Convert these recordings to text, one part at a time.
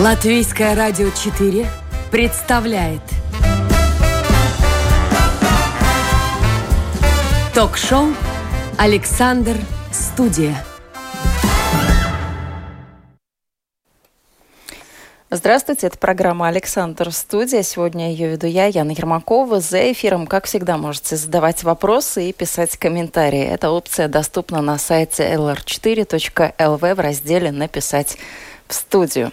Латвийское радио 4 представляет Ток-шоу «Александр Студия». Здравствуйте, это программа «Александр Студия». Сегодня ее веду я, Яна Ермакова. За эфиром, как всегда, можете задавать вопросы и писать комментарии. Эта опция доступна на сайте lr4.lv в разделе «Написать в студию».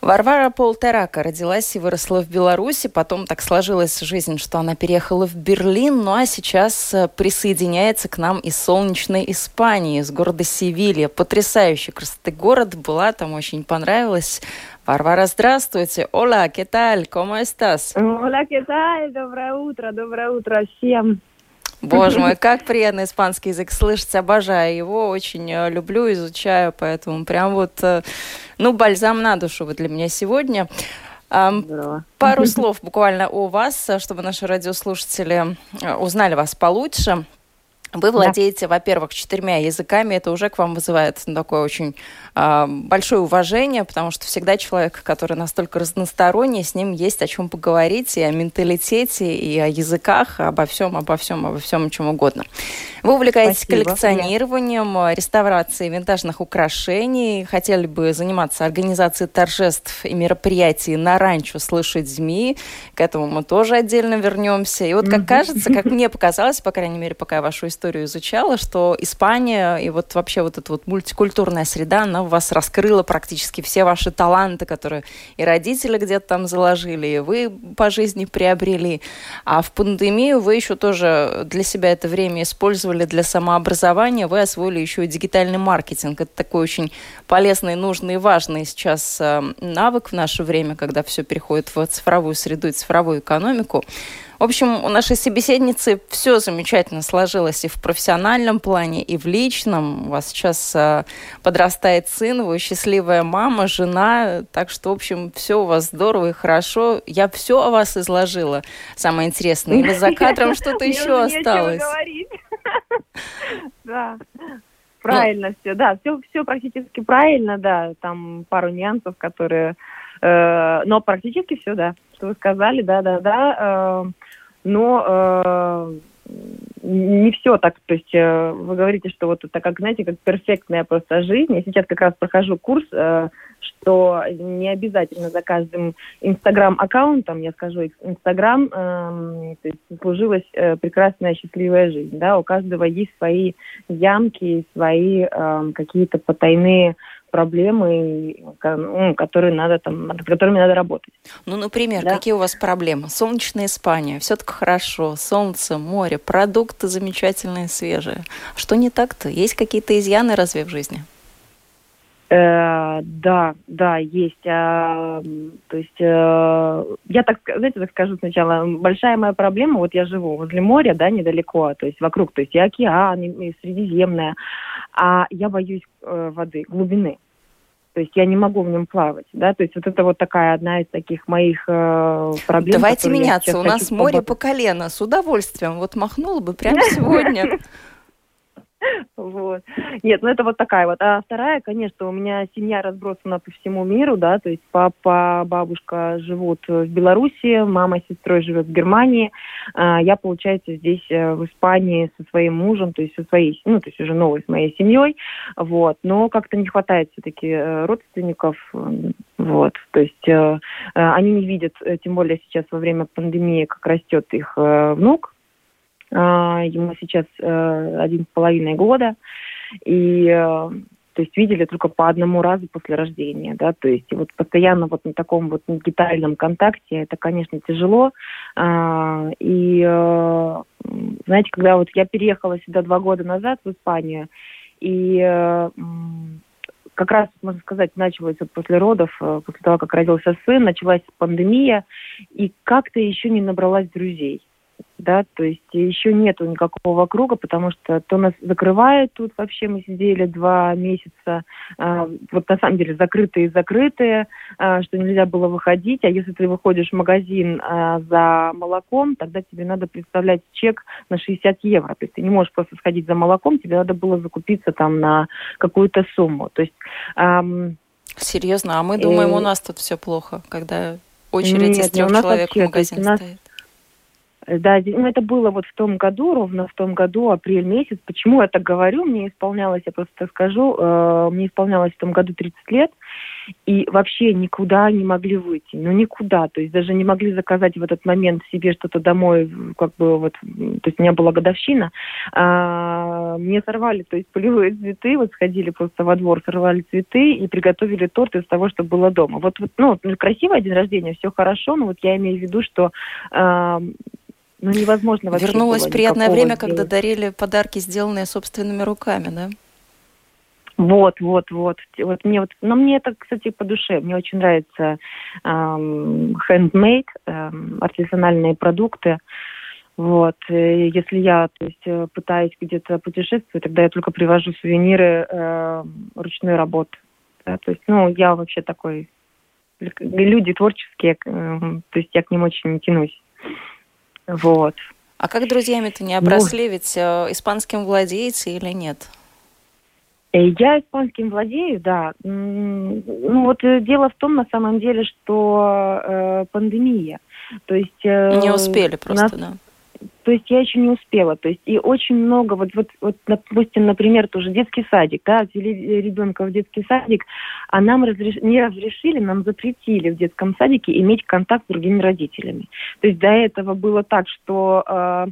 Варвара Полтерака родилась и выросла в Беларуси, потом так сложилась жизнь, что она переехала в Берлин, ну а сейчас э, присоединяется к нам из солнечной Испании, из города Севилья. Потрясающий красоты город, была там, очень понравилась. Варвара, здравствуйте. Hola, ¿qué tal? ¿Cómo estás? Hola, ¿qué tal? Доброе утро, доброе утро всем. Боже мой, как приятно испанский язык слышать, обожаю его, очень э, люблю, изучаю, поэтому прям вот, э, ну, бальзам на душу вы для меня сегодня. Здорово. Пару слов буквально о вас, чтобы наши радиослушатели э, узнали вас получше. Вы владеете, да. во-первых, четырьмя языками, это уже к вам вызывает такое очень э, большое уважение, потому что всегда человек, который настолько разносторонний, с ним есть о чем поговорить и о менталитете, и о языках, обо всем, обо всем, обо всем, чем угодно. Вы увлекаетесь Спасибо. коллекционированием, Я. реставрацией винтажных украшений, хотели бы заниматься организацией торжеств и мероприятий на ранчо с лошадьми, к этому мы тоже отдельно вернемся. И вот как кажется, как мне показалось, по крайней мере, пока я вашу историю изучала, что Испания и вот вообще вот эта вот мультикультурная среда, она вас раскрыла практически все ваши таланты, которые и родители где-то там заложили, и вы по жизни приобрели. А в пандемию вы еще тоже для себя это время использовали для самообразования, вы освоили еще и дигитальный маркетинг. Это такой очень полезный, нужный и важный сейчас э, навык в наше время, когда все переходит в цифровую среду и цифровую экономику. В общем, у нашей собеседницы все замечательно сложилось и в профессиональном плане, и в личном. У вас сейчас э, подрастает сын, вы счастливая мама, жена. Так что, в общем, все у вас здорово и хорошо. Я все о вас изложила. Самое интересное. Или за кадром что-то еще осталось? Да. Правильно все, да, все, все практически правильно, да, там пару нюансов, которые, э, но практически все, да, что вы сказали, да, да, да. Но э, не все так, то есть э, вы говорите, что вот это как, знаете, как перфектная просто жизнь. Я сейчас как раз прохожу курс, э, что не обязательно за каждым инстаграм-аккаунтом, я скажу, инстаграм, э, сложилась э, прекрасная счастливая жизнь, да, у каждого есть свои ямки, свои э, какие-то потайные проблемы, ну, которые надо там, над которыми надо работать. Ну, например, да? какие у вас проблемы? Солнечная Испания, все так хорошо, солнце, море, продукты замечательные, свежие. Что не так-то? Есть какие-то изъяны разве в жизни? Э, да, да, есть. А, то есть э, я так, знаете, так скажу сначала, большая моя проблема, вот я живу возле моря, да, недалеко, то есть вокруг, то есть и океан, и Средиземное, а я боюсь э, воды, глубины. То есть я не могу в нем плавать, да, то есть вот это вот такая одна из таких моих э, проблем. Давайте меняться, у нас море по колено, с удовольствием, вот махнула бы прямо сегодня. Вот. Нет, ну это вот такая вот. А вторая, конечно, у меня семья разбросана по всему миру, да, то есть папа, бабушка живут в Беларуси, мама с сестрой живет в Германии. А я, получается, здесь э, в Испании со своим мужем, то есть со своей, ну, то есть уже новой с моей семьей, вот. Но как-то не хватает все-таки э, родственников, вот. То есть э, они не видят, тем более сейчас во время пандемии, как растет их внук, ему сейчас э, один с половиной года, и э, то есть видели только по одному разу после рождения, да, то есть вот постоянно вот на таком вот детальном контакте это, конечно, тяжело, а, и э, знаете, когда вот я переехала сюда два года назад в Испанию, и как раз, можно сказать, началось вот после родов, после того, как родился сын, началась пандемия, и как-то еще не набралась друзей да, то есть еще нету никакого круга, потому что то нас закрывают тут вообще, мы сидели два месяца, э, вот на самом деле закрытые-закрытые, э, что нельзя было выходить, а если ты выходишь в магазин э, за молоком, тогда тебе надо представлять чек на 60 евро, то есть ты не можешь просто сходить за молоком, тебе надо было закупиться там на какую-то сумму, то есть... Эм, Серьезно? А мы думаем, и... у нас тут все плохо, когда очередь Нет, из трех человек в магазин нас... стоит. Да, ну это было вот в том году, ровно в том году, апрель месяц. Почему я так говорю? Мне исполнялось, я просто скажу, э, мне исполнялось в том году 30 лет, и вообще никуда не могли выйти, ну никуда, то есть даже не могли заказать в этот момент себе что-то домой, как бы вот, то есть у меня была годовщина, а, мне сорвали, то есть полевые цветы, вот сходили просто во двор, сорвали цветы и приготовили торт из того, что было дома. Вот, вот ну, красивое день рождения, все хорошо, но вот я имею в виду, что а, ну, невозможно вообще Вернулось приятное время, сделать. когда дарили подарки, сделанные собственными руками, да? Вот, вот, вот. Вот мне вот, но мне это, кстати, по душе. Мне очень нравится эм, handmade, эм, артизанальные продукты. Вот. И если я, то есть, э, пытаюсь где-то путешествовать, тогда я только привожу сувениры э, ручной работы. Да? То есть, ну, я вообще такой люди творческие, э, то есть я к ним очень тянусь. Вот. А как друзьями-то не обросли? Ну, Ведь э, испанским владеете или нет? Э, я испанским владею, да. Ну вот э, дело в том, на самом деле, что э, пандемия. То есть... Э, не успели просто, нас, да то есть я еще не успела. То есть и очень много, вот, вот, вот допустим, например, тоже детский садик, да, отвели ребенка в детский садик, а нам разреш... не разрешили, нам запретили в детском садике иметь контакт с другими родителями. То есть до этого было так, что э,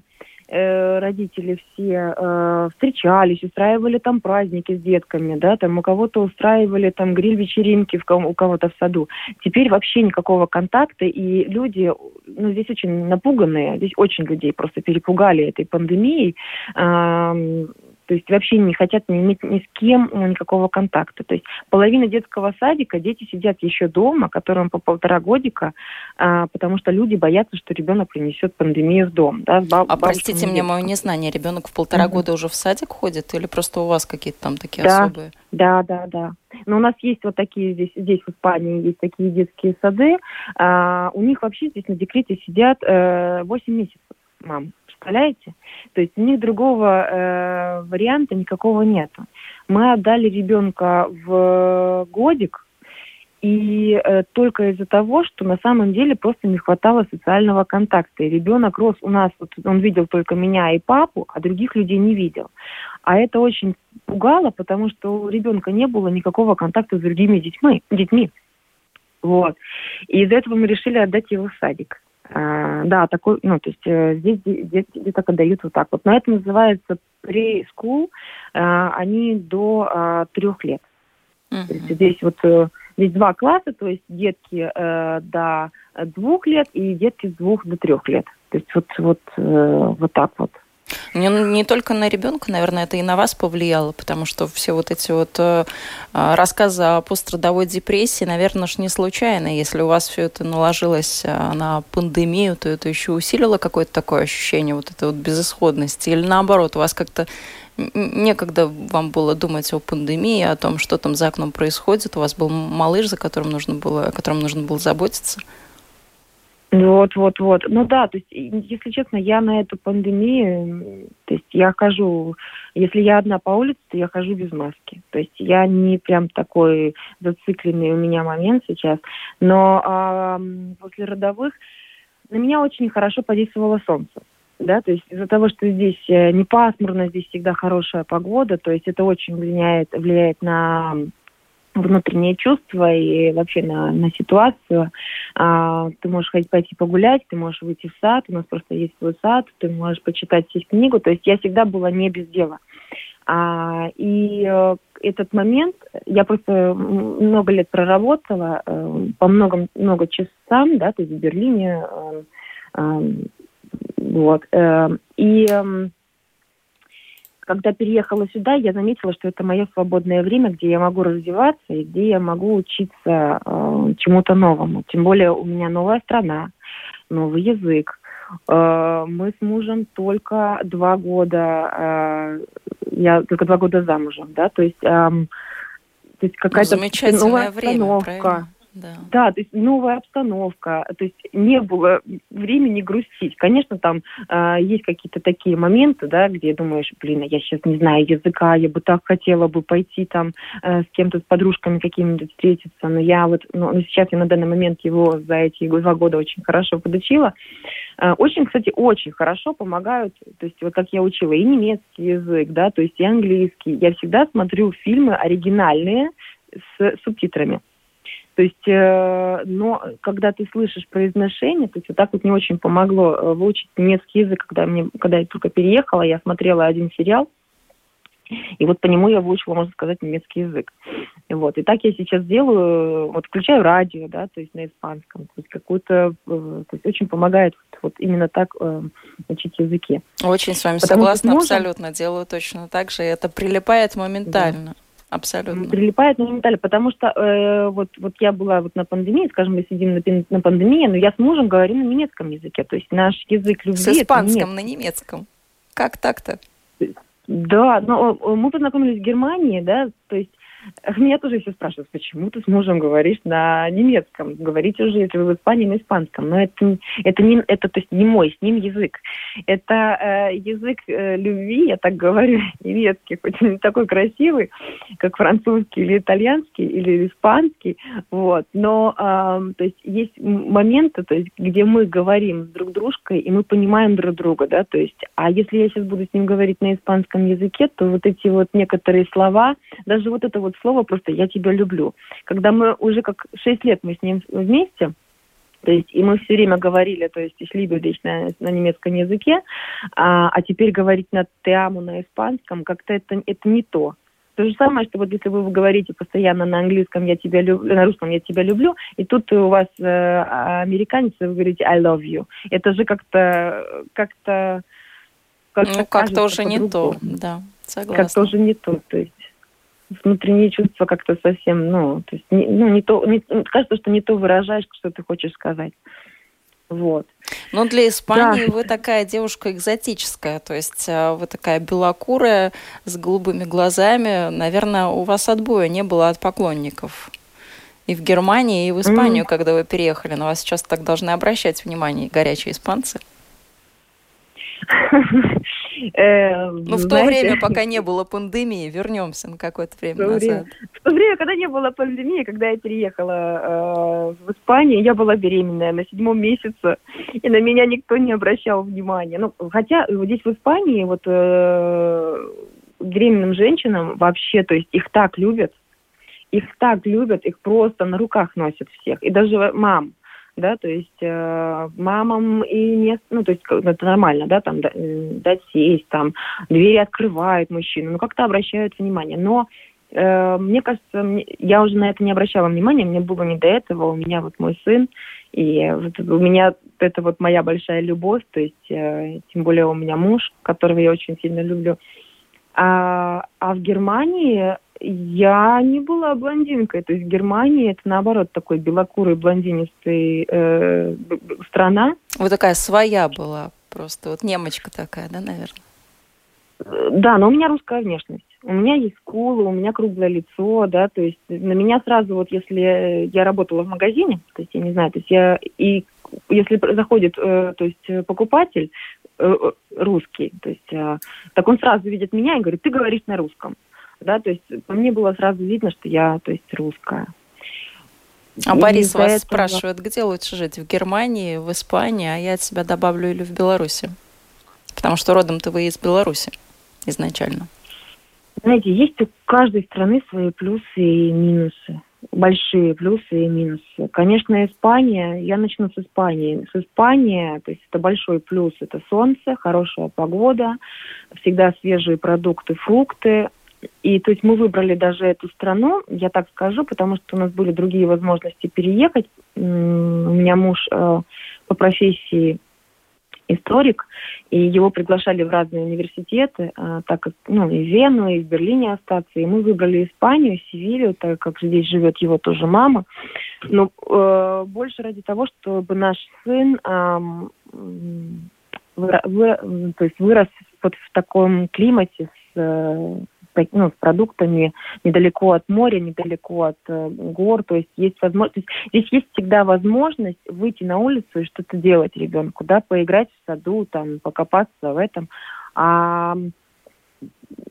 э, родители все э, встречались, устраивали там праздники с детками, да, там у кого-то устраивали там гриль-вечеринки ком- у кого-то в саду. Теперь вообще никакого контакта, и люди, ну, здесь очень напуганные, здесь очень людей просто перепугали этой пандемией. Э, то есть вообще не хотят не иметь ни с кем ну, никакого контакта. То есть половина детского садика, дети сидят еще дома, которым по полтора годика, а, потому что люди боятся, что ребенок принесет пандемию в дом. Да, баб, а простите мне мое незнание, ребенок в полтора mm-hmm. года уже в садик ходит или просто у вас какие-то там такие да, особые? Да, да, да. Но у нас есть вот такие здесь, здесь в Испании есть такие детские сады. А, у них вообще здесь на декрете сидят э, 8 месяцев мам. Представляете? То есть у них другого э, варианта никакого нету. Мы отдали ребенка в годик, и э, только из-за того, что на самом деле просто не хватало социального контакта. И ребенок рос у нас, вот, он видел только меня и папу, а других людей не видел. А это очень пугало, потому что у ребенка не было никакого контакта с другими детьми. детьми. Вот. И из-за этого мы решили отдать его в садик. А, да, такой, ну, то есть э, здесь дети деток отдают вот так вот. Но это называется pre-school, а, они до трех лет. Uh-huh. То есть здесь вот э, здесь два класса, то есть детки э, до двух лет и детки с двух до трех лет. То есть вот, вот, вот так вот. Не, не только на ребенка, наверное, это и на вас повлияло, потому что все вот эти вот э, а, рассказы о пострадовой депрессии, наверное, ж не случайно. Если у вас все это наложилось э, на пандемию, то это еще усилило какое-то такое ощущение вот этой вот безысходности. Или наоборот, у вас как-то некогда вам было думать о пандемии, о том, что там за окном происходит. У вас был малыш, за которым нужно было, о котором нужно было заботиться. Вот, вот, вот. Ну да, то есть, если честно, я на эту пандемию, то есть я хожу, если я одна по улице, то я хожу без маски. То есть я не прям такой зацикленный у меня момент сейчас. Но а, после родовых на меня очень хорошо подействовало солнце. Да, то есть из-за того, что здесь э, не пасмурно, здесь всегда хорошая погода, то есть это очень влияет, влияет на внутренние чувства и вообще на, на ситуацию. А, ты можешь ходить пойти погулять, ты можешь выйти в сад, у нас просто есть свой сад, ты можешь почитать здесь книгу. То есть я всегда была не без дела. А, и э, этот момент, я просто много лет проработала, э, по много, много часам, да, то есть в Берлине, э, вот, и э, когда переехала сюда, я заметила, что это мое свободное время, где я могу развиваться и где я могу учиться э, чему-то новому. Тем более у меня новая страна, новый язык. Э, мы с мужем только два года, э, я только два года замужем, да, то есть, э, то есть какая-то ну, новая время, обстановка. Да. Да, то есть новая обстановка, то есть не было времени грустить. Конечно, там э, есть какие-то такие моменты, да, где думаешь, блин, я сейчас не знаю языка, я бы так хотела бы пойти там э, с кем-то, с подружками какими-то встретиться, но я вот, ну, ну, сейчас я на данный момент его за эти два года очень хорошо подучила. Э, очень, кстати, очень хорошо помогают, то есть вот как я учила и немецкий язык, да, то есть и английский. Я всегда смотрю фильмы оригинальные с субтитрами. То есть, э, но когда ты слышишь произношение, то есть вот так вот не очень помогло э, выучить немецкий язык, когда, мне, когда я только переехала, я смотрела один сериал, и вот по нему я выучила, можно сказать, немецкий язык. Вот. И так я сейчас делаю, вот включаю радио, да, то есть на испанском, то есть какую-то, э, то есть очень помогает вот, вот именно так э, учить языки. Очень с вами Потому согласна, можно... абсолютно, делаю точно так же, и это прилипает моментально. Да. Абсолютно. Прилипает моментально, потому что э, вот, вот я была вот на пандемии, скажем, мы сидим на, на пандемии, но я с мужем говорю на немецком языке, то есть наш язык любви... С испанском на немецком. Как так-то? Да, но э, мы познакомились в Германии, да, то есть меня тоже все спрашивают, почему ты с мужем говоришь на немецком? Говорите уже, если вы в Испании, на испанском. Но это, это, не, это то есть не мой с ним язык. Это э, язык э, любви, я так говорю, немецкий, хоть не такой красивый, как французский или итальянский, или испанский. Вот. Но э, то есть есть моменты, то есть, где мы говорим с друг дружкой, и мы понимаем друг друга. Да? То есть, а если я сейчас буду с ним говорить на испанском языке, то вот эти вот некоторые слова, даже вот это вот слово просто «я тебя люблю». Когда мы уже как шесть лет мы с ним вместе, то есть, и мы все время говорили, то есть, liebe dich на, на немецком языке, а, а теперь говорить на теаму на испанском, как-то это, это не то. То же самое, что вот если вы говорите постоянно на английском «я тебя люблю», на русском «я тебя люблю», и тут у вас э, американец, вы говорите «I love you». Это же как-то... как-то как ну, как-то уже не то, да, согласна. Как-то уже не то, то есть внутренние чувства как-то совсем, ну, то есть, не, ну, не то, не, кажется, что не то выражаешь, что ты хочешь сказать. Вот. Но для Испании да. вы такая девушка экзотическая, то есть э, вы такая белокурая, с голубыми глазами. Наверное, у вас отбоя не было от поклонников. И в Германии, и в Испанию, mm. когда вы переехали. На вас сейчас так должны обращать внимание горячие испанцы. Э, ну, в то время, пока не было пандемии, вернемся на какое-то время назад. В то время, когда не было пандемии, когда я переехала э, в Испанию, я была беременная на седьмом месяце, и на меня никто не обращал внимания. Ну, хотя здесь в Испании вот э, беременным женщинам вообще, то есть их так любят, их так любят, их просто на руках носят всех. И даже мам, да, то есть э, мамам и не, ну, то есть это нормально, да, там дать сесть, там двери открывают мужчину, ну как-то обращают внимание, но э, мне кажется, я уже на это не обращала внимания, мне было не до этого, у меня вот мой сын, и вот у меня это вот моя большая любовь, то есть э, тем более у меня муж, которого я очень сильно люблю, а, а в Германии я не была блондинкой. То есть Германия это наоборот такой белокурый блондинистый э, страна. Вот такая своя была просто, вот немочка такая, да, наверное? Да, но у меня русская внешность. У меня есть скулы, у меня круглое лицо, да, то есть на меня сразу вот, если я работала в магазине, то есть я не знаю, то есть я и если заходит, э, то есть покупатель э, русский, то есть э, так он сразу видит меня и говорит, ты говоришь на русском да, то есть по мне было сразу видно, что я, то есть, русская. А и Борис вас этого... спрашивает, где лучше жить, в Германии, в Испании, а я от себя добавлю или в Беларуси? Потому что родом-то вы из Беларуси изначально. Знаете, есть у каждой страны свои плюсы и минусы. Большие плюсы и минусы. Конечно, Испания, я начну с Испании. С Испании, то есть это большой плюс, это солнце, хорошая погода, всегда свежие продукты, фрукты, и то есть мы выбрали даже эту страну, я так скажу, потому что у нас были другие возможности переехать. У меня муж э, по профессии историк, и его приглашали в разные университеты, э, так как ну, и в Вену, и в Берлине остаться. И мы выбрали Испанию, Севилью, так как здесь живет его тоже мама. Но э, больше ради того, чтобы наш сын э, вы, вы, то есть вырос вот в таком климате с ну, с продуктами недалеко от моря, недалеко от э, гор, то есть есть возможность, здесь есть всегда возможность выйти на улицу и что-то делать ребенку, да, поиграть в саду, там, покопаться в этом. А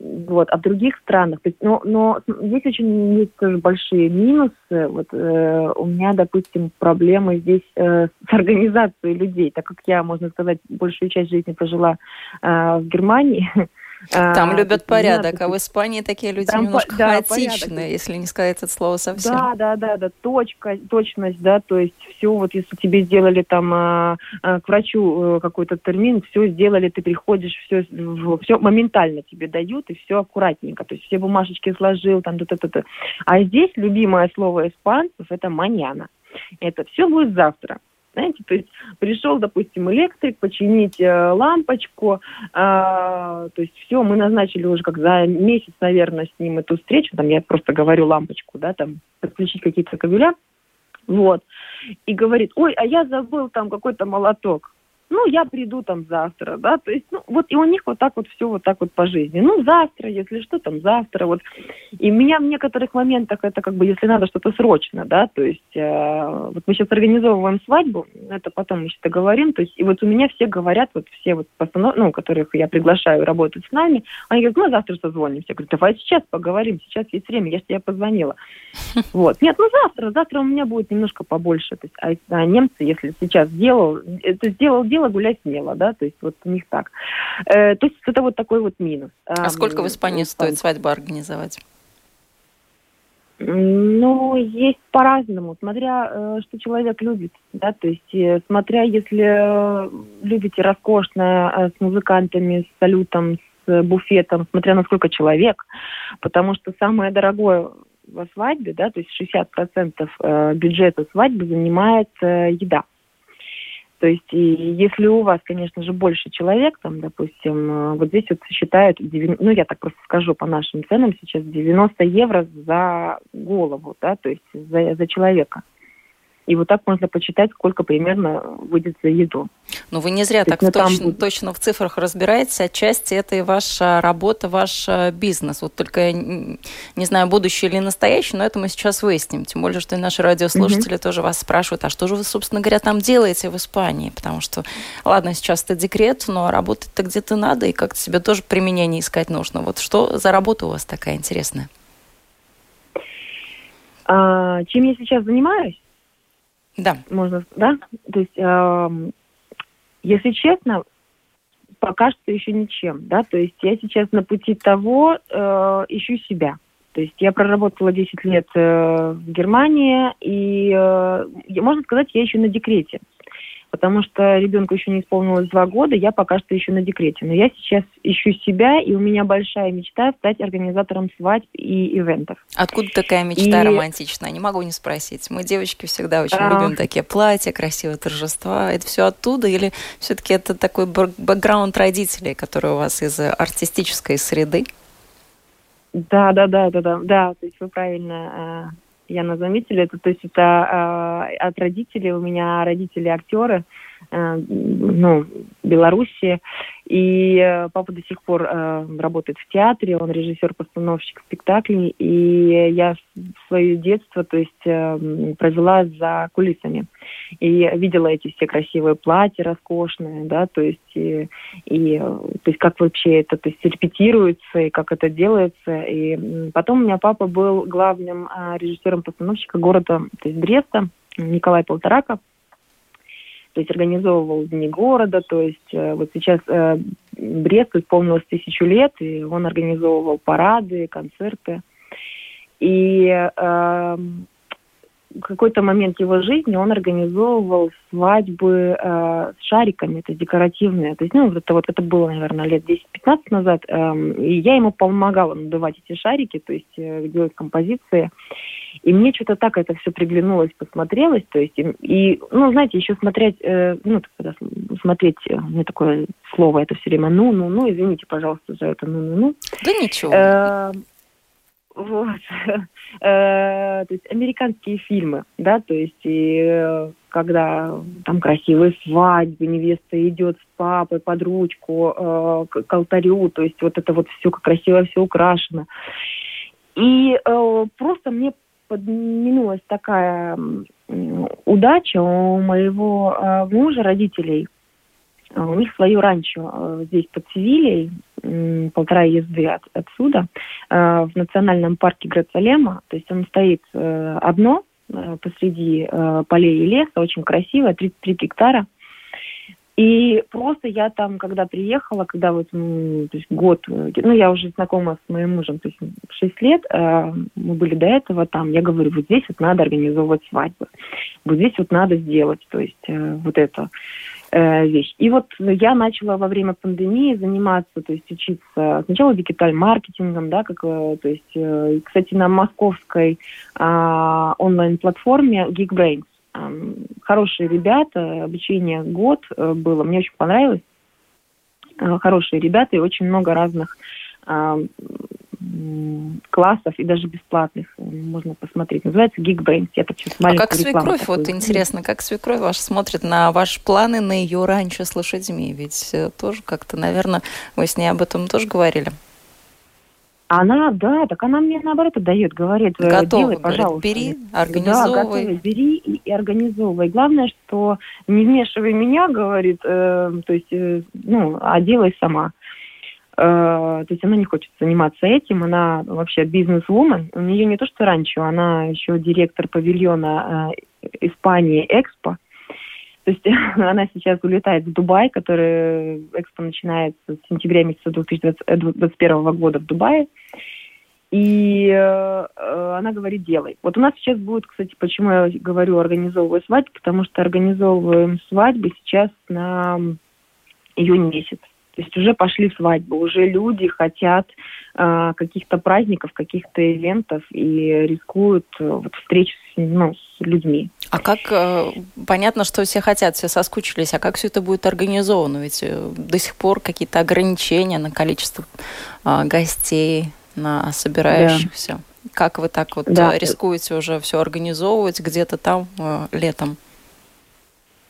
вот, а в других странах, то есть, но, но здесь очень есть тоже большие минусы. Вот э, у меня, допустим, проблемы здесь э, с организацией людей, так как я, можно сказать, большую часть жизни прожила э, в Германии, Там а, любят порядок, а в Испании такие люди там, немножко да, хаотичные, порядок. если не сказать это слово совсем. Да, да, да, да, точка, точность, да, то есть все, вот если тебе сделали там а, а, к врачу э, какой-то термин, все сделали, ты приходишь, все, все моментально тебе дают, и все аккуратненько, то есть все бумажечки сложил, там, тут. А здесь любимое слово испанцев – это маньяна. Это все будет завтра. Знаете, то есть пришел, допустим, электрик починить э, лампочку, э, то есть все, мы назначили уже как за месяц, наверное, с ним эту встречу, там я просто говорю лампочку, да, там подключить какие-то кабеля, вот, и говорит, ой, а я забыл там какой-то молоток ну, я приду там завтра, да, то есть, ну, вот и у них вот так вот все вот так вот по жизни. Ну, завтра, если что, там завтра, вот. И меня в некоторых моментах это как бы, если надо что-то срочно, да, то есть, э, вот мы сейчас организовываем свадьбу, это потом мы еще договорим, то есть, и вот у меня все говорят, вот все вот постанов, ну, которых я приглашаю работать с нами, они говорят, мы завтра созвонимся. Я говорю, давай сейчас поговорим, сейчас есть время, я же тебе позвонила. Вот. Нет, ну завтра, завтра у меня будет немножко побольше. То есть, а, а немцы, если сейчас сделал, это сделал, дело, смело, гулять смело, да, то есть вот у них так. Э, то есть это вот такой вот минус. А сколько в Испании стоит свадьбу организовать? Ну, есть по-разному, смотря э, что человек любит, да, то есть э, смотря если э, любите роскошное с музыкантами, с салютом, с буфетом, смотря на сколько человек, потому что самое дорогое во свадьбе, да, то есть 60% э, бюджета свадьбы занимает еда. То есть, и если у вас, конечно же, больше человек, там, допустим, э, вот здесь вот считают, ну, я так просто скажу по нашим ценам сейчас, 90 евро за голову, да, то есть за, за человека. И вот так можно почитать, сколько примерно выйдет за еду. Ну, вы не зря так ну, точно, там... точно в цифрах разбираетесь. Отчасти это и ваша работа, ваш э, бизнес. Вот только не знаю, будущий или настоящий, но это мы сейчас выясним. Тем более, что и наши радиослушатели угу. тоже вас спрашивают, а что же вы, собственно говоря, там делаете в Испании? Потому что, ладно, сейчас это декрет, но работать-то где-то надо, и как-то себе тоже применение искать нужно. Вот что за работа у вас такая интересная? А, чем я сейчас занимаюсь? Да. Можно, да? То есть, э, если честно, пока что еще ничем, да, то есть я сейчас на пути того, э, ищу себя. То есть я проработала 10 лет э, в Германии, и, э, можно сказать, я еще на декрете потому что ребенку еще не исполнилось два года, я пока что еще на декрете. Но я сейчас ищу себя, и у меня большая мечта стать организатором свадьб и ивентов. Откуда такая мечта и... романтичная? Не могу не спросить. Мы, девочки, всегда очень а... любим такие платья, красивые торжества. Это все оттуда или все-таки это такой бэкграунд родителей, которые у вас из артистической среды? Да, да, да, да, да, да. То есть вы правильно а, Яна заметили, это то есть это э, от родителей, у меня родители актеры, ну, Беларуси, и э, папа до сих пор э, работает в театре, он режиссер-постановщик спектаклей, и я свое детство, то есть э, провела за кулисами. И видела эти все красивые платья роскошные, да, то есть и, и то есть как вообще это, то есть репетируется и как это делается. И потом у меня папа был главным э, режиссером-постановщика города, то есть Бреста, Николай Полторака то есть организовывал дни города, то есть э, вот сейчас э, Бресту исполнилось тысячу лет, и он организовывал парады, концерты. И э, какой-то момент его жизни он организовывал свадьбы э, с шариками, это декоративные. То есть, ну, это вот это было, наверное, лет 10-15 назад. Э, и я ему помогала надувать эти шарики, то есть э, делать композиции. И мне что-то так это все приглянулось, посмотрелось. То есть, и, и ну, знаете, еще смотреть, э, ну, когда смотреть, э, мне такое слово это все время, ну, ну, ну, извините, пожалуйста, за это, ну, ну, ну. Да ничего. Э, вот, то есть американские фильмы, да, то есть и когда там красивые свадьбы, невеста идет с папой под ручку э, к, алтарю, то есть вот это вот все как красиво, все украшено. И э, просто мне подминулась такая удача у моего э, мужа, родителей. У них свое ранчо э, здесь под Севильей, полтора езды от, отсюда, э, в национальном парке Грацалема. То есть он стоит э, одно, Э, посреди э, полей и леса, очень красиво, 33 гектара. И просто я там, когда приехала, когда вот то есть год, ну, я уже знакома с моим мужем, то есть 6 лет, мы были до этого там, я говорю, вот здесь вот надо организовывать свадьбы, вот здесь вот надо сделать, то есть вот это э, вещь. И вот я начала во время пандемии заниматься, то есть учиться сначала digital -маркетингом, да, как, э, то есть, э, кстати, на московской э, онлайн-платформе Geekbrains. Э, хорошие ребята, обучение год было, мне очень понравилось. Э, хорошие ребята и очень много разных классов и даже бесплатных можно посмотреть. Называется Geekbrains. Я так сейчас А как свекровь, такую. вот интересно, как свекровь ваша смотрит на ваши планы на ее раньше с лошадьми? Ведь э, тоже как-то, наверное, вы с ней об этом тоже говорили. Она, да, так она мне наоборот дает, говорит, э, Готова, делай, пожалуйста. бери, организовывай. Да, готовы, бери и, и организовывай. Главное, что не вмешивай меня, говорит, э, то есть, э, ну, а делай сама. Э, то есть она не хочет заниматься этим, она вообще бизнес-вумен. У нее не то что раньше, она еще директор павильона э, Испании Экспо. То есть она сейчас улетает в Дубай, который Экспо начинается с сентября месяца 2021 э, года в Дубае. И э, она говорит, делай. Вот у нас сейчас будет, кстати, почему я говорю организовываю свадьбу, потому что организовываем свадьбы сейчас на июнь месяц. То есть уже пошли свадьбы, уже люди хотят э, каких-то праздников, каких-то ивентов и рискуют э, вот, встреч с, ну, с людьми. А как, э, понятно, что все хотят, все соскучились, а как все это будет организовано? Ведь э, до сих пор какие-то ограничения на количество э, гостей, на собирающихся. Да. Как вы так вот да. рискуете уже все организовывать где-то там э, летом?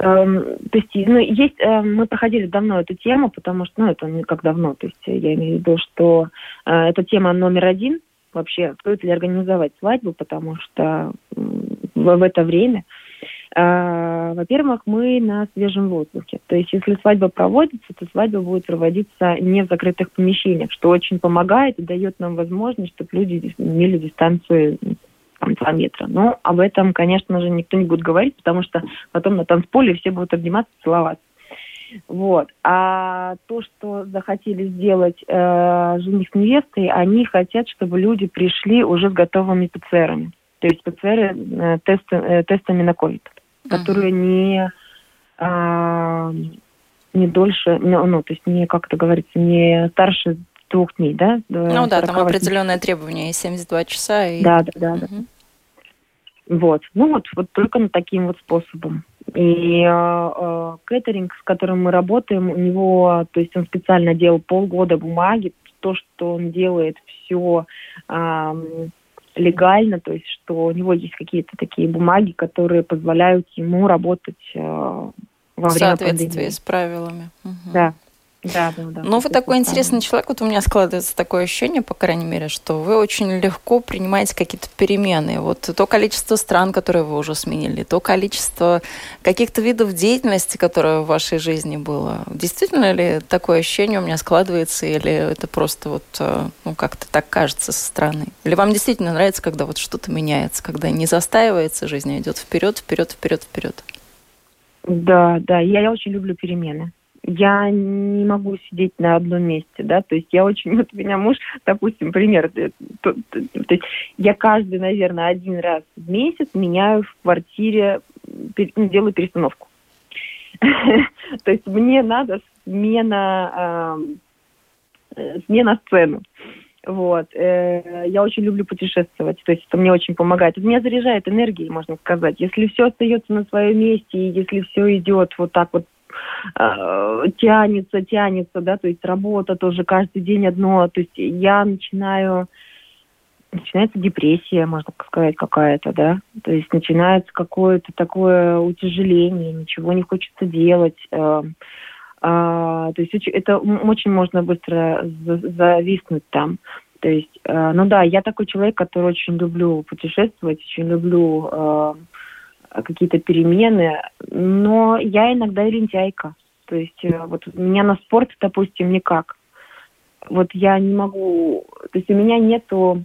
Эм, то есть, ну, есть, э, мы проходили давно эту тему, потому что, ну, это не как давно, то есть я имею в виду, что э, эта тема номер один вообще, стоит ли организовать свадьбу, потому что в, в это время, э, во-первых, мы на свежем воздухе. То есть, если свадьба проводится, то свадьба будет проводиться не в закрытых помещениях, что очень помогает и дает нам возможность, чтобы люди имели дистанцию там, 2 метра. Но об этом, конечно же, никто не будет говорить, потому что потом на танцполе все будут обниматься, целоваться. Вот. А то, что захотели сделать э, жених с невестой, они хотят, чтобы люди пришли уже с готовыми ПЦРами. То есть ПЦР э, тесты, э, тестами на ковид, uh-huh. которые не, э, не дольше, ну, ну, то есть не, как это говорится, не старше двух дней, да? Ну да, там определенное требование, 72 часа. И... Да, да, да. Угу. да. Вот. Ну вот, вот только на таким вот способом. И э, кэтеринг, с которым мы работаем, у него, то есть он специально делал полгода бумаги, то, что он делает все э, легально, то есть что у него есть какие-то такие бумаги, которые позволяют ему работать э, во время В соответствии пандемии. с правилами. Угу. Да. Да, да, да. Ну, вы такой правильно. интересный человек. Вот у меня складывается такое ощущение, по крайней мере, что вы очень легко принимаете какие-то перемены. Вот то количество стран, которые вы уже сменили, то количество каких-то видов деятельности, которое в вашей жизни было. Действительно ли такое ощущение у меня складывается, или это просто вот, э, ну, как-то так кажется со стороны? Или вам действительно нравится, когда вот что-то меняется, когда не застаивается жизнь, а идет вперед, вперед, вперед, вперед? Да, да, я, я очень люблю перемены я не могу сидеть на одном месте, да, то есть я очень, вот у меня муж, допустим, пример, то, то, то есть я каждый, наверное, один раз в месяц меняю в квартире, ну, делаю перестановку. То есть мне надо смена, э, смена сцены. Вот. Э, я очень люблю путешествовать, то есть это мне очень помогает. Это меня заряжает энергией, можно сказать. Если все остается на своем месте, и если все идет вот так вот э, тянется, тянется, да, то есть работа тоже каждый день одно, то есть я начинаю начинается депрессия, можно сказать, какая-то, да. То есть начинается какое-то такое утяжеление, ничего не хочется делать. Э, а, то есть это очень можно быстро зависнуть там. То есть, э, ну да, я такой человек, который очень люблю путешествовать, очень люблю э, какие-то перемены, но я иногда и лентяйка. То есть э, вот у меня на спорт, допустим, никак. Вот я не могу, то есть у меня нету,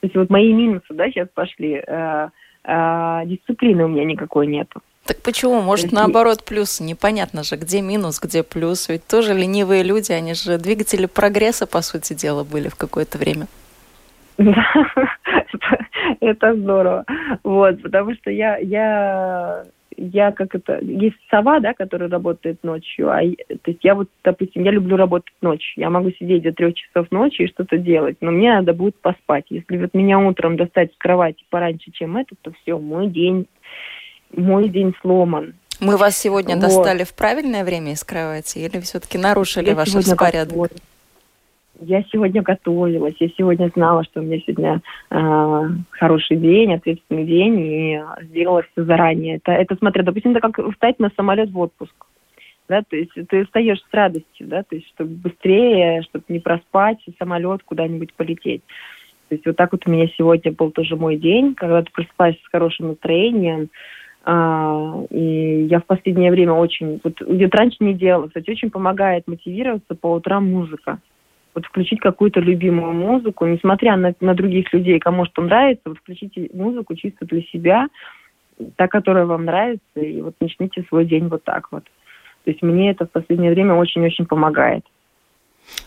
то есть вот мои минусы, да, сейчас пошли, э, э, дисциплины у меня никакой нету. Так почему? Может, есть... наоборот, плюс? Непонятно же, где минус, где плюс. Ведь тоже ленивые люди, они же двигатели прогресса, по сути дела, были в какое-то время. Да, это здорово. Вот, потому что я, я я как это... Есть сова, да, которая работает ночью, а то есть я вот, допустим, я люблю работать ночью. Я могу сидеть до трех часов ночи и что-то делать, но мне надо будет поспать. Если вот меня утром достать с кровати пораньше, чем это, то все, мой день, мой день сломан. Мы вас сегодня вот. достали в правильное время из кровати или все-таки нарушили я ваш распорядок? Я сегодня готовилась, я сегодня знала, что у меня сегодня э, хороший день, ответственный день, и сделала все заранее. Это, это смотря, допустим, это как встать на самолет в отпуск. Да, то есть ты встаешь с радостью, да, то есть чтобы быстрее, чтобы не проспать самолет куда-нибудь полететь. То есть вот так вот у меня сегодня был тоже мой день, когда ты просыпаешься с хорошим настроением, а, и я в последнее время очень, вот где раньше не делала, кстати, очень помогает мотивироваться по утрам музыка вот включить какую-то любимую музыку, несмотря на, на других людей, кому что нравится, вот включите музыку чисто для себя, та, которая вам нравится, и вот начните свой день вот так вот. То есть мне это в последнее время очень-очень помогает.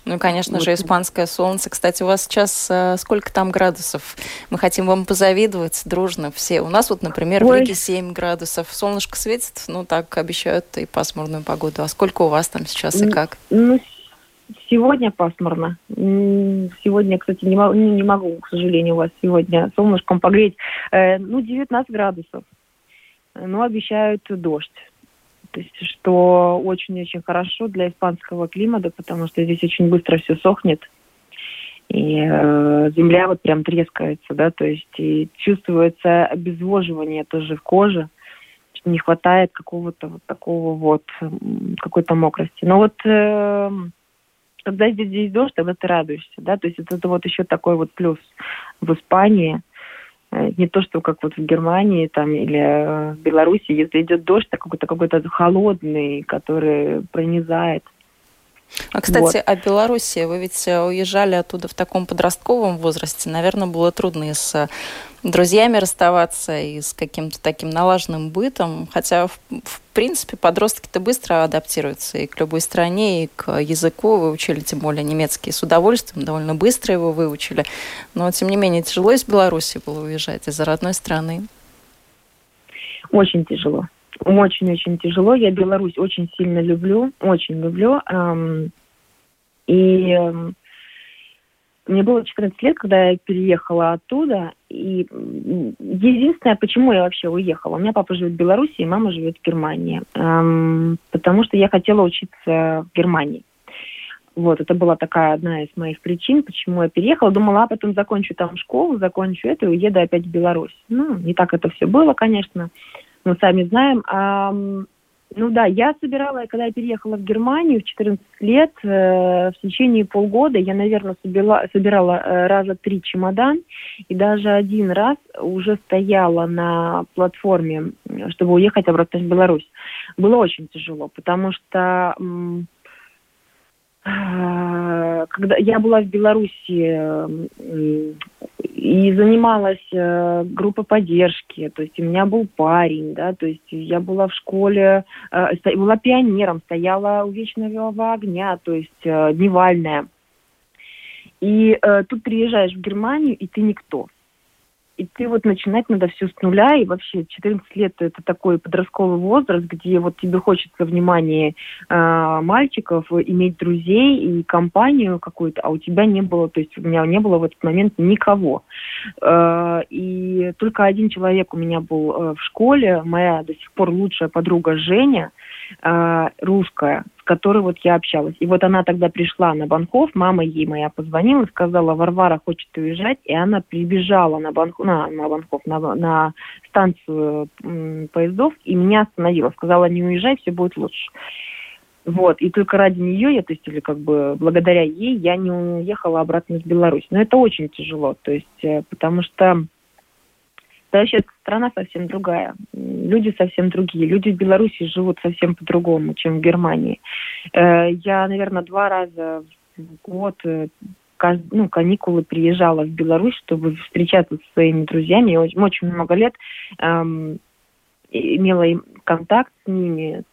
Ну, конечно вот. же, испанское солнце. Кстати, у вас сейчас э, сколько там градусов? Мы хотим вам позавидовать дружно все. У нас вот, например, Ой. в Риге 7 градусов. Солнышко светит, ну, так обещают и пасмурную погоду. А сколько у вас там сейчас и как? Ну, Сегодня пасмурно. Сегодня, кстати, не, могу, не могу, к сожалению, у вас сегодня солнышком погреть. Э, ну, 19 градусов. Но обещают дождь. То есть, что очень-очень хорошо для испанского климата, потому что здесь очень быстро все сохнет. И э, земля вот прям трескается, да, то есть и чувствуется обезвоживание тоже в коже. Не хватает какого-то вот такого вот, какой-то мокрости. Но вот э, когда здесь, здесь дождь, тогда ты радуешься, да, то есть это, это вот еще такой вот плюс в Испании, э, не то, что как вот в Германии там или э, в Беларуси, если идет дождь, так какой-то какой-то холодный, который пронизает. А, кстати, вот. о Беларуси. Вы ведь э, уезжали оттуда в таком подростковом возрасте. Наверное, было трудно и с друзьями расставаться, и с каким-то таким налаженным бытом. Хотя, в, в принципе, подростки-то быстро адаптируются и к любой стране, и к языку. Вы учили, тем более, немецкий с удовольствием, довольно быстро его выучили. Но, тем не менее, тяжело из Беларуси было уезжать, из-за родной страны. Очень тяжело. Очень-очень тяжело. Я Беларусь очень сильно люблю, очень люблю. И мне было 14 лет, когда я переехала оттуда. И единственное, почему я вообще уехала. У меня папа живет в Беларуси, и мама живет в Германии. Потому что я хотела учиться в Германии. Вот, это была такая одна из моих причин, почему я переехала. Думала, а потом закончу там школу, закончу это и уеду опять в Беларусь. Ну, не так это все было, конечно мы сами знаем. А, ну да, я собирала, когда я переехала в Германию в 14 лет, э, в течение полгода я, наверное, собирала, собирала э, раза три чемодан, и даже один раз уже стояла на платформе, чтобы уехать обратно в Беларусь. Было очень тяжело, потому что а, когда я была в Беларуси и занималась э, группой поддержки, то есть у меня был парень, да, то есть я была в школе, э, была пионером, стояла у вечного огня, то есть э, дневальная. И тут приезжаешь в Германию, и ты никто и ты вот начинать надо все с нуля, и вообще 14 лет это такой подростковый возраст, где вот тебе хочется внимания э, мальчиков, иметь друзей и компанию какую-то, а у тебя не было, то есть у меня не было в этот момент никого. Э, и только один человек у меня был э, в школе, моя до сих пор лучшая подруга Женя, э, русская, которой вот я общалась. И вот она тогда пришла на Банхов, мама ей моя позвонила, сказала, Варвара хочет уезжать, и она прибежала на Банхов, на, на Банхов, на, на станцию поездов, и меня остановила, сказала, не уезжай, все будет лучше. Вот, и только ради нее я, то есть, или как бы благодаря ей я не уехала обратно в Беларусь. Но это очень тяжело, то есть, э, потому что да, вообще страна совсем другая, люди совсем другие. Люди в Беларуси живут совсем по-другому, чем в Германии. Э, я, наверное, два раза в год э, ну, каникулы приезжала в Беларусь, чтобы встречаться со своими друзьями. Я очень, много лет эм, имела контакт с ними,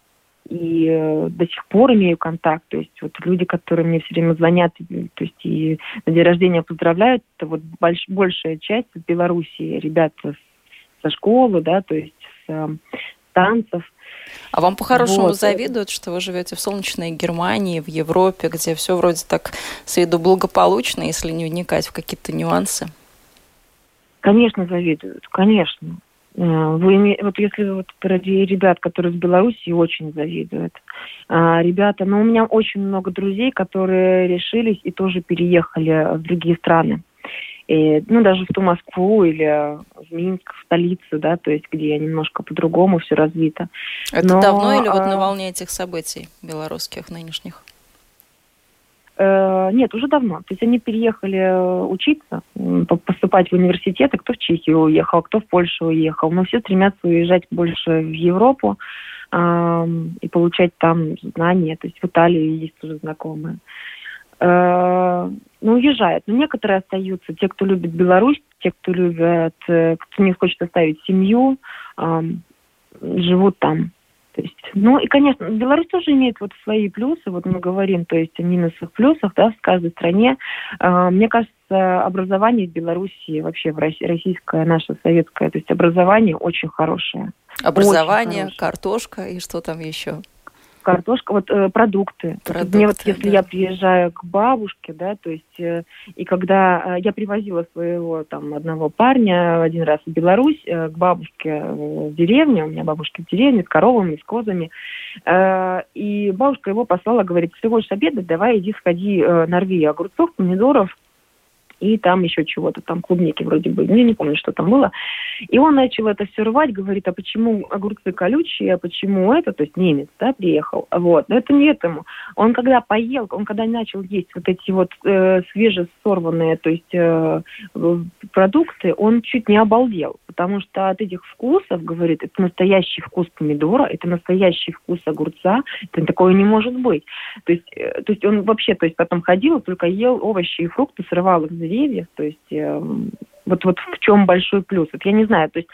и э, до сих пор имею контакт. То есть вот люди, которые мне все время звонят, то есть и на день рождения поздравляют, это вот больш, большая часть Беларуси ребята со школы, да, то есть с э, танцев. А вам по-хорошему вот. завидуют, что вы живете в солнечной Германии, в Европе, где все вроде так с виду благополучно, если не вникать в какие-то нюансы? Конечно, завидуют, конечно. Э, вы, вот если вот ради ребят, которые в Беларуси, очень завидуют. А, ребята, ну у меня очень много друзей, которые решились и тоже переехали в другие страны. И, ну, даже в ту Москву или в Минск, в столицу, да, то есть где немножко по-другому все развито. Это Но, давно или вот на а, волне этих событий белорусских нынешних? Э, нет, уже давно. То есть они переехали э, учиться, поступать в университеты. Кто в Чехию уехал, кто в Польшу уехал. Но все стремятся уезжать больше в Европу и получать там знания. То есть в Италии есть уже знакомые. Э, ну, уезжают. Но некоторые остаются. Те, кто любит Беларусь, те, кто любят, кто не хочет оставить семью, живут там. То есть, ну и, конечно, Беларусь тоже имеет вот свои плюсы, вот мы говорим, то есть о минусах, плюсах, да, в каждой стране. А, мне кажется, образование в Беларуси, вообще в российское, наше советское, то есть образование очень хорошее. Образование, очень хорошее. картошка и что там еще? Картошка, вот э, продукты. продукты. Мне вот если да. я приезжаю к бабушке, да, то есть э, и когда э, я привозила своего там одного парня один раз в Беларусь э, к бабушке э, в деревню, у меня бабушка в деревне с коровами, с козами, э, и бабушка его послала, говорит, ты хочешь обедать, давай иди сходи, э, нарви огурцов, помидоров, и там еще чего-то, там клубники вроде бы, я не помню, что там было. И он начал это все рвать, говорит, а почему огурцы колючие, а почему это, то есть немец, да, приехал, вот. Но это не этому. Он когда поел, он когда начал есть вот эти вот э, свежесорванные, то есть э, продукты, он чуть не обалдел, потому что от этих вкусов, говорит, это настоящий вкус помидора, это настоящий вкус огурца, это такое не может быть. То есть, э, то есть он вообще, то есть потом ходил, только ел овощи и фрукты, срывал их деревьев, то есть э, вот, вот в чем большой плюс. Вот я не знаю, то есть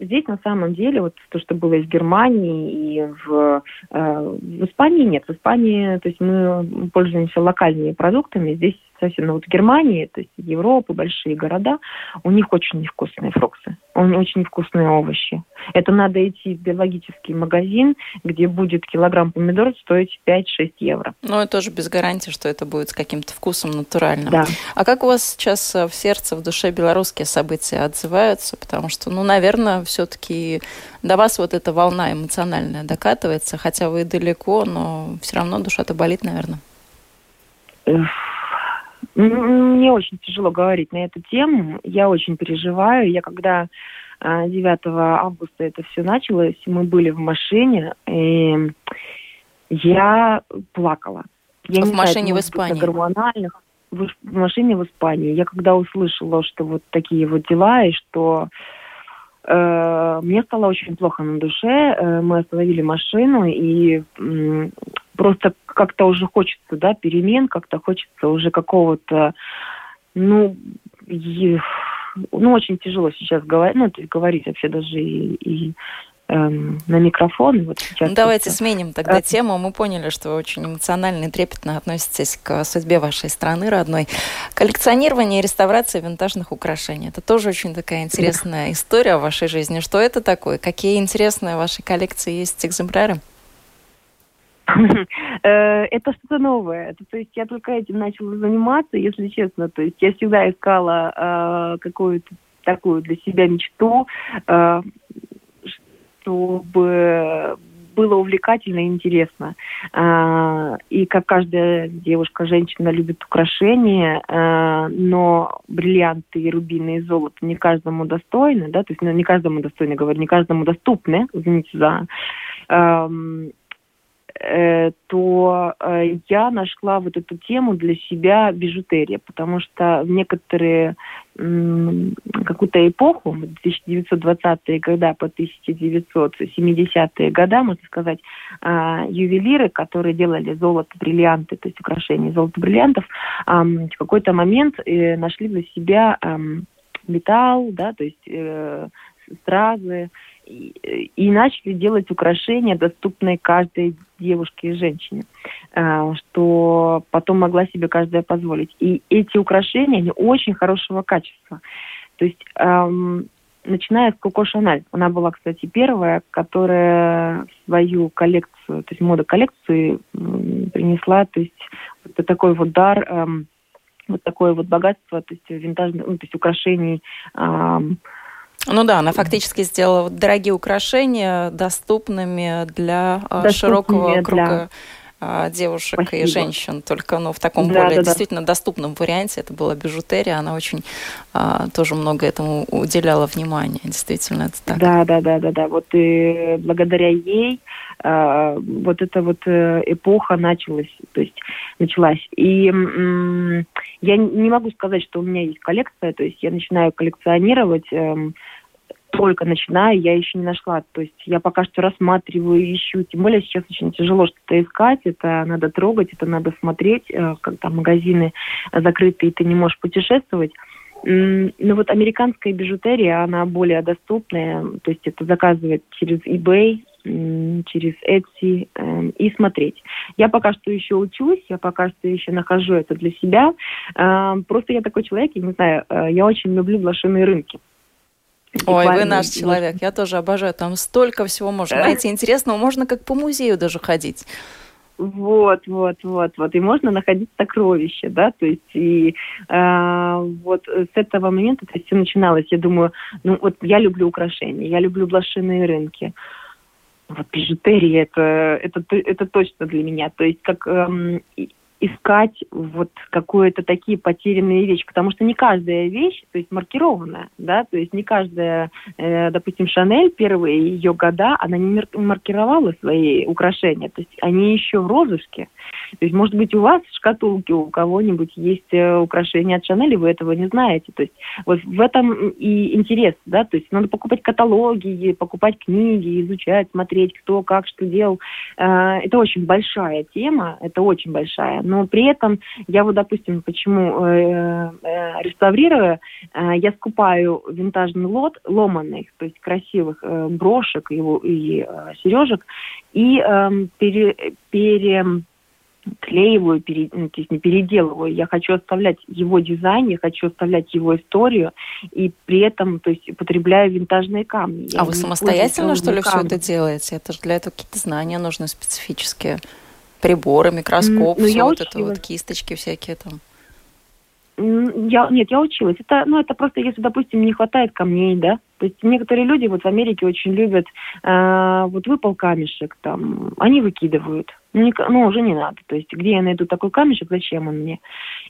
здесь на самом деле вот то, что было из Германии и в, э, в Испании нет. В Испании, то есть мы пользуемся локальными продуктами. Здесь совсем, ну вот в Германии, то есть Европы, большие города, у них очень невкусные фрукты, очень невкусные овощи. Это надо идти в биологический магазин, где будет килограмм помидоров стоить 5-6 евро. Ну, это тоже без гарантии, что это будет с каким-то вкусом натуральным. Да. А как у вас сейчас э, в сердце, в душе белорусские события отзываются? Потому что, ну, наверное, все-таки до вас вот эта волна эмоциональная докатывается, хотя вы далеко, но все равно душа-то болит, наверное. Мне очень тяжело говорить на эту тему. Я очень переживаю. Я когда 9 а, августа это все началось, мы были в машине, и я плакала. Я в машине знаю, в Испании? Гормональных. В, в машине в Испании. Я когда услышала, что вот такие вот дела, и что э, мне стало очень плохо на душе, э, мы остановили машину, и э, просто как-то уже хочется, да, перемен, как-то хочется уже какого-то, ну, ну, очень тяжело сейчас говорить, ну, то есть говорить вообще даже и, и эм, на микрофон. Вот сейчас ну, давайте сменим тогда а... тему. Мы поняли, что вы очень эмоционально и трепетно относитесь к судьбе вашей страны родной. Коллекционирование и реставрация винтажных украшений. Это тоже очень такая интересная история в вашей жизни. Что это такое? Какие интересные в вашей коллекции есть экземпляры? Э, это что-то новое. То есть я только этим начала заниматься, если честно. То есть я всегда искала э, какую-то такую для себя мечту, э, чтобы было увлекательно и интересно. А, и как каждая девушка, женщина любит украшения, а, но бриллианты и рубины и золото не каждому достойны, да, то есть ну, не каждому достойны, говорю, не каждому доступны, извините за Э, то э, я нашла вот эту тему для себя бижутерия, потому что в некоторые какую-то эпоху, 1920-е годы по 1970-е годы, можно сказать, а, ювелиры, которые делали золото, бриллианты, то есть украшения золото, бриллиантов, в какой-то момент э, нашли для себя металл, да, то есть стразы, и, начали делать украшения, доступные каждой девушке и женщине, э, что потом могла себе каждая позволить. И эти украшения, они очень хорошего качества. То есть эм, начиная с Коко Шаналь. Она была, кстати, первая, которая свою коллекцию, то есть мода коллекции принесла, то есть вот такой вот дар, эм, вот такое вот богатство, то есть винтажных, ну, то есть украшений, эм, ну да, она фактически сделала дорогие украшения доступными для а, доступными широкого круга для... девушек Спасибо. и женщин, только ну, в таком да, более да, действительно да. доступном варианте. Это была бижутерия, она очень а, тоже много этому уделяла внимания, действительно, это так. Да, да, да, да, да. Вот и благодаря ей а, вот эта вот э, эпоха началась, то есть началась. И м- я не могу сказать, что у меня есть коллекция, то есть я начинаю коллекционировать. Эм, только начинаю, я еще не нашла. То есть я пока что рассматриваю, ищу. Тем более сейчас очень тяжело что-то искать. Это надо трогать, это надо смотреть, э, там магазины закрыты, и ты не можешь путешествовать. Но вот американская бижутерия, она более доступная. То есть это заказывать через eBay, через Etsy э, и смотреть. Я пока что еще учусь, я пока что еще нахожу это для себя. Э, просто я такой человек, я не знаю, э, я очень люблю блошиные рынки. Ой, вы наш человек, я тоже обожаю. Там столько всего можно найти интересного, можно как по музею даже ходить. Вот, вот, вот, вот. И можно находить сокровища, да, то есть и э, вот с этого момента, то есть все начиналось, я думаю, ну вот я люблю украшения, я люблю блошиные рынки. Вот бижутерия это, это, это точно для меня. То есть как эм, искать вот какое-то такие потерянные вещи, потому что не каждая вещь, то есть маркированная, да, то есть не каждая, э, допустим, Шанель первые ее года, она не маркировала свои украшения, то есть они еще в розыске. То есть, может быть, у вас в шкатулке у кого-нибудь есть э, украшения от Шанель, и вы этого не знаете. То есть вот в этом и интерес, да, то есть надо покупать каталоги, покупать книги, изучать, смотреть, кто как что делал. Э, это очень большая тема, это очень большая но при этом я вот, допустим, почему э, э, реставрируя, э, я скупаю винтажный лот ломаных, то есть красивых э, брошек и, и э, сережек, и э, пере, пере клеиваю, пере, ну, то есть не переделываю. Я хочу оставлять его дизайн, я хочу оставлять его историю, и при этом, то есть, употребляю винтажные камни. Я а вы самостоятельно, что ли, камни. все это делаете? Это же для этого какие-то знания нужны специфические приборы, микроскоп, ну, все вот училась. это вот кисточки всякие там. Я, нет, я училась. Это, ну, это просто, если, допустим, не хватает камней, да. То есть некоторые люди вот в Америке очень любят, э, вот выпал камешек там, они выкидывают. Ну, не, ну, уже не надо. То есть где я найду такой камешек, зачем он мне?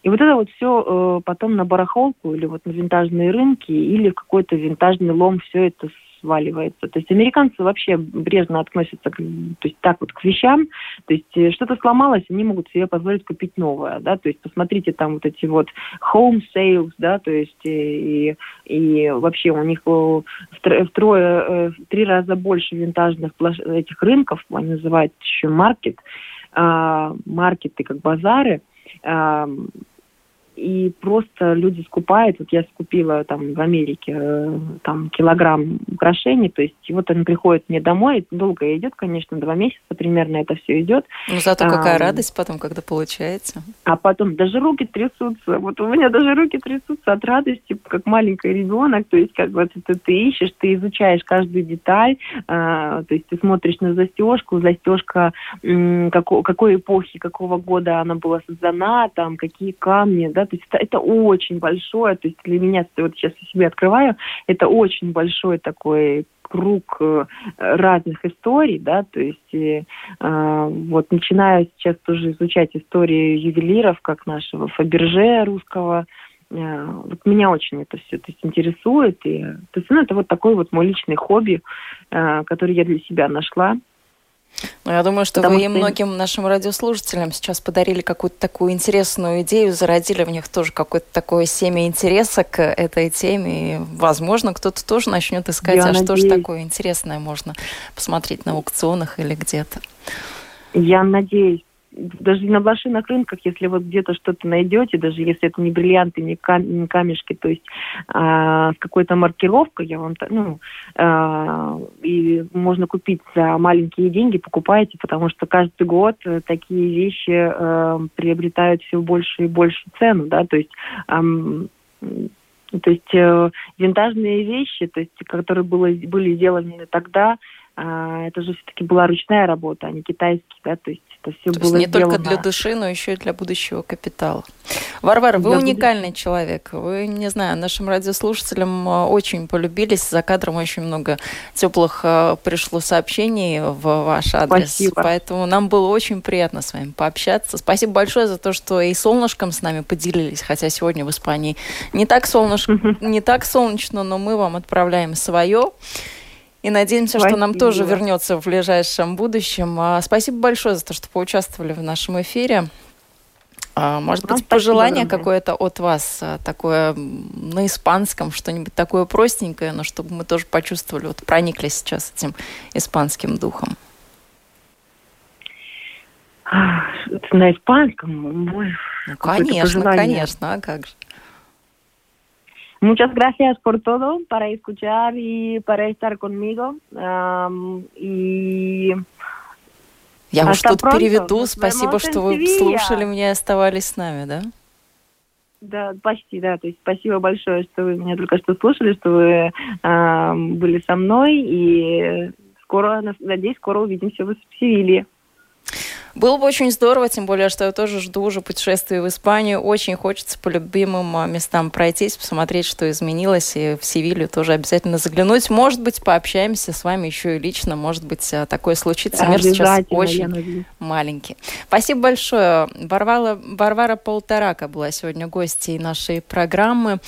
И вот это вот все э, потом на барахолку или вот на винтажные рынки или в какой-то винтажный лом все это сваливается. То есть американцы вообще брежно относятся к, то есть так вот к вещам. То есть э, что-то сломалось, они могут себе позволить купить новое, да. То есть посмотрите там вот эти вот home sales, да, то есть э, и, и вообще у них втрое, э, в три раза больше винтажных этих рынков, они называют еще маркет, маркеты как базары, и просто люди скупают. Вот я скупила там в Америке э, там килограмм украшений, то есть вот он приходит мне домой, долго идет, конечно, два месяца примерно это все идет. Ну зато какая а, радость потом, когда получается. А потом даже руки трясутся. Вот у меня даже руки трясутся от радости, как маленький ребенок. То есть как вот это ты ищешь, ты изучаешь каждую деталь, а, то есть ты смотришь на застежку, застежка м, какой, какой эпохи, какого года она была создана, там какие камни, да, то есть это, это очень большое, то есть для меня, вот сейчас я себе открываю, это очень большой такой круг э, разных историй, да, то есть э, вот начинаю сейчас тоже изучать истории ювелиров, как нашего Фаберже русского, э, вот меня очень это все то есть, интересует, и, то есть, ну, это вот такой вот мой личный хобби, э, который я для себя нашла, ну, я думаю, что Потому вы и многим нашим радиослушателям сейчас подарили какую-то такую интересную идею, зародили в них тоже какое-то такое семя интереса к этой теме. И, возможно, кто-то тоже начнет искать, я а надеюсь. что же такое интересное можно посмотреть на аукционах или где-то. Я надеюсь, даже на блошиных рынках, если вот где-то что-то найдете, даже если это не бриллианты, не, кам не камешки, то есть а, с какой-то маркировкой, я вам, ну, а, и можно купить за маленькие деньги, покупаете, потому что каждый год э, такие вещи а, приобретают все больше и больше цену, да, то есть а, то есть э, винтажные вещи, то есть, которые было, были сделаны тогда, э, это же все-таки была ручная работа, а не китайские, да, то есть это все То было не сделано... только для души, но еще и для будущего капитала. Варвара, вы для уникальный буд... человек. Вы, не знаю, нашим радиослушателям э, очень полюбились. За кадром очень много теплых э, пришло сообщений в ваш адрес. Спасибо. Поэтому нам было очень приятно с вами пообщаться. Спасибо большое за то, что и солнышком с нами поделились, хотя сегодня в Испании не так солнышко, не так солнечно, но мы вам отправляем свое. И надеемся, Спасибо. что нам тоже вернется в ближайшем будущем. А, спасибо большое за то, что поучаствовали в нашем эфире. А, может быть, Вам пожелание какое-то от вас, а, такое на испанском, что-нибудь такое простенькое, но чтобы мы тоже почувствовали, вот проникли сейчас этим испанским духом. На испанском? Ну, конечно, конечно, а как же. Muchas gracias por todo, para escuchar y para estar conmigo. Um, y Я уж тут pronto. переведу. Спасибо, что вы слушали меня и оставались с нами, да? Да, почти, да. То есть спасибо большое, что вы меня только что слушали, что вы э, были со мной. И скоро, надеюсь, скоро увидимся в Севилье. Было бы очень здорово, тем более, что я тоже жду уже путешествия в Испанию. Очень хочется по любимым а, местам пройтись, посмотреть, что изменилось, и в Севилью тоже обязательно заглянуть. Может быть, пообщаемся с вами еще и лично, может быть, а, такое случится. Мир сейчас очень маленький. Спасибо большое. Варвара, Варвара Полторака была сегодня гостьей нашей программы.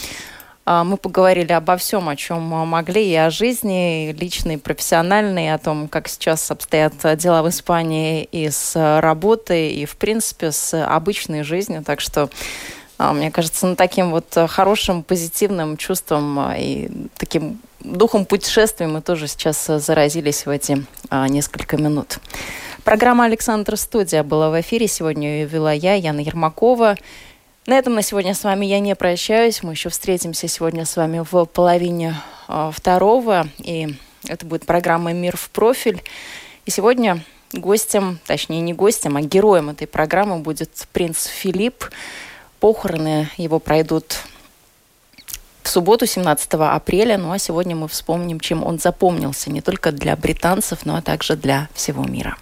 А, мы поговорили обо всем, о чем могли, и о жизни, личной, и профессиональной, о том, как сейчас обстоят дела в Испании и с работой, и, в принципе, с обычной жизнью. Так что а, мне кажется, ну, таким вот хорошим, позитивным чувством а, и таким духом путешествия мы тоже сейчас заразились в эти несколько минут. Программа «Александр Студия» была в эфире. Сегодня ее вела я, Яна Ермакова. На этом на сегодня с вами я не прощаюсь. Мы еще встретимся сегодня с вами в половине э, второго. И это будет программа «Мир в профиль». И сегодня гостем, точнее не гостем, а героем этой программы будет принц Филипп. Похороны его пройдут в субботу, 17 апреля. Ну а сегодня мы вспомним, чем он запомнился не только для британцев, но а также для всего мира.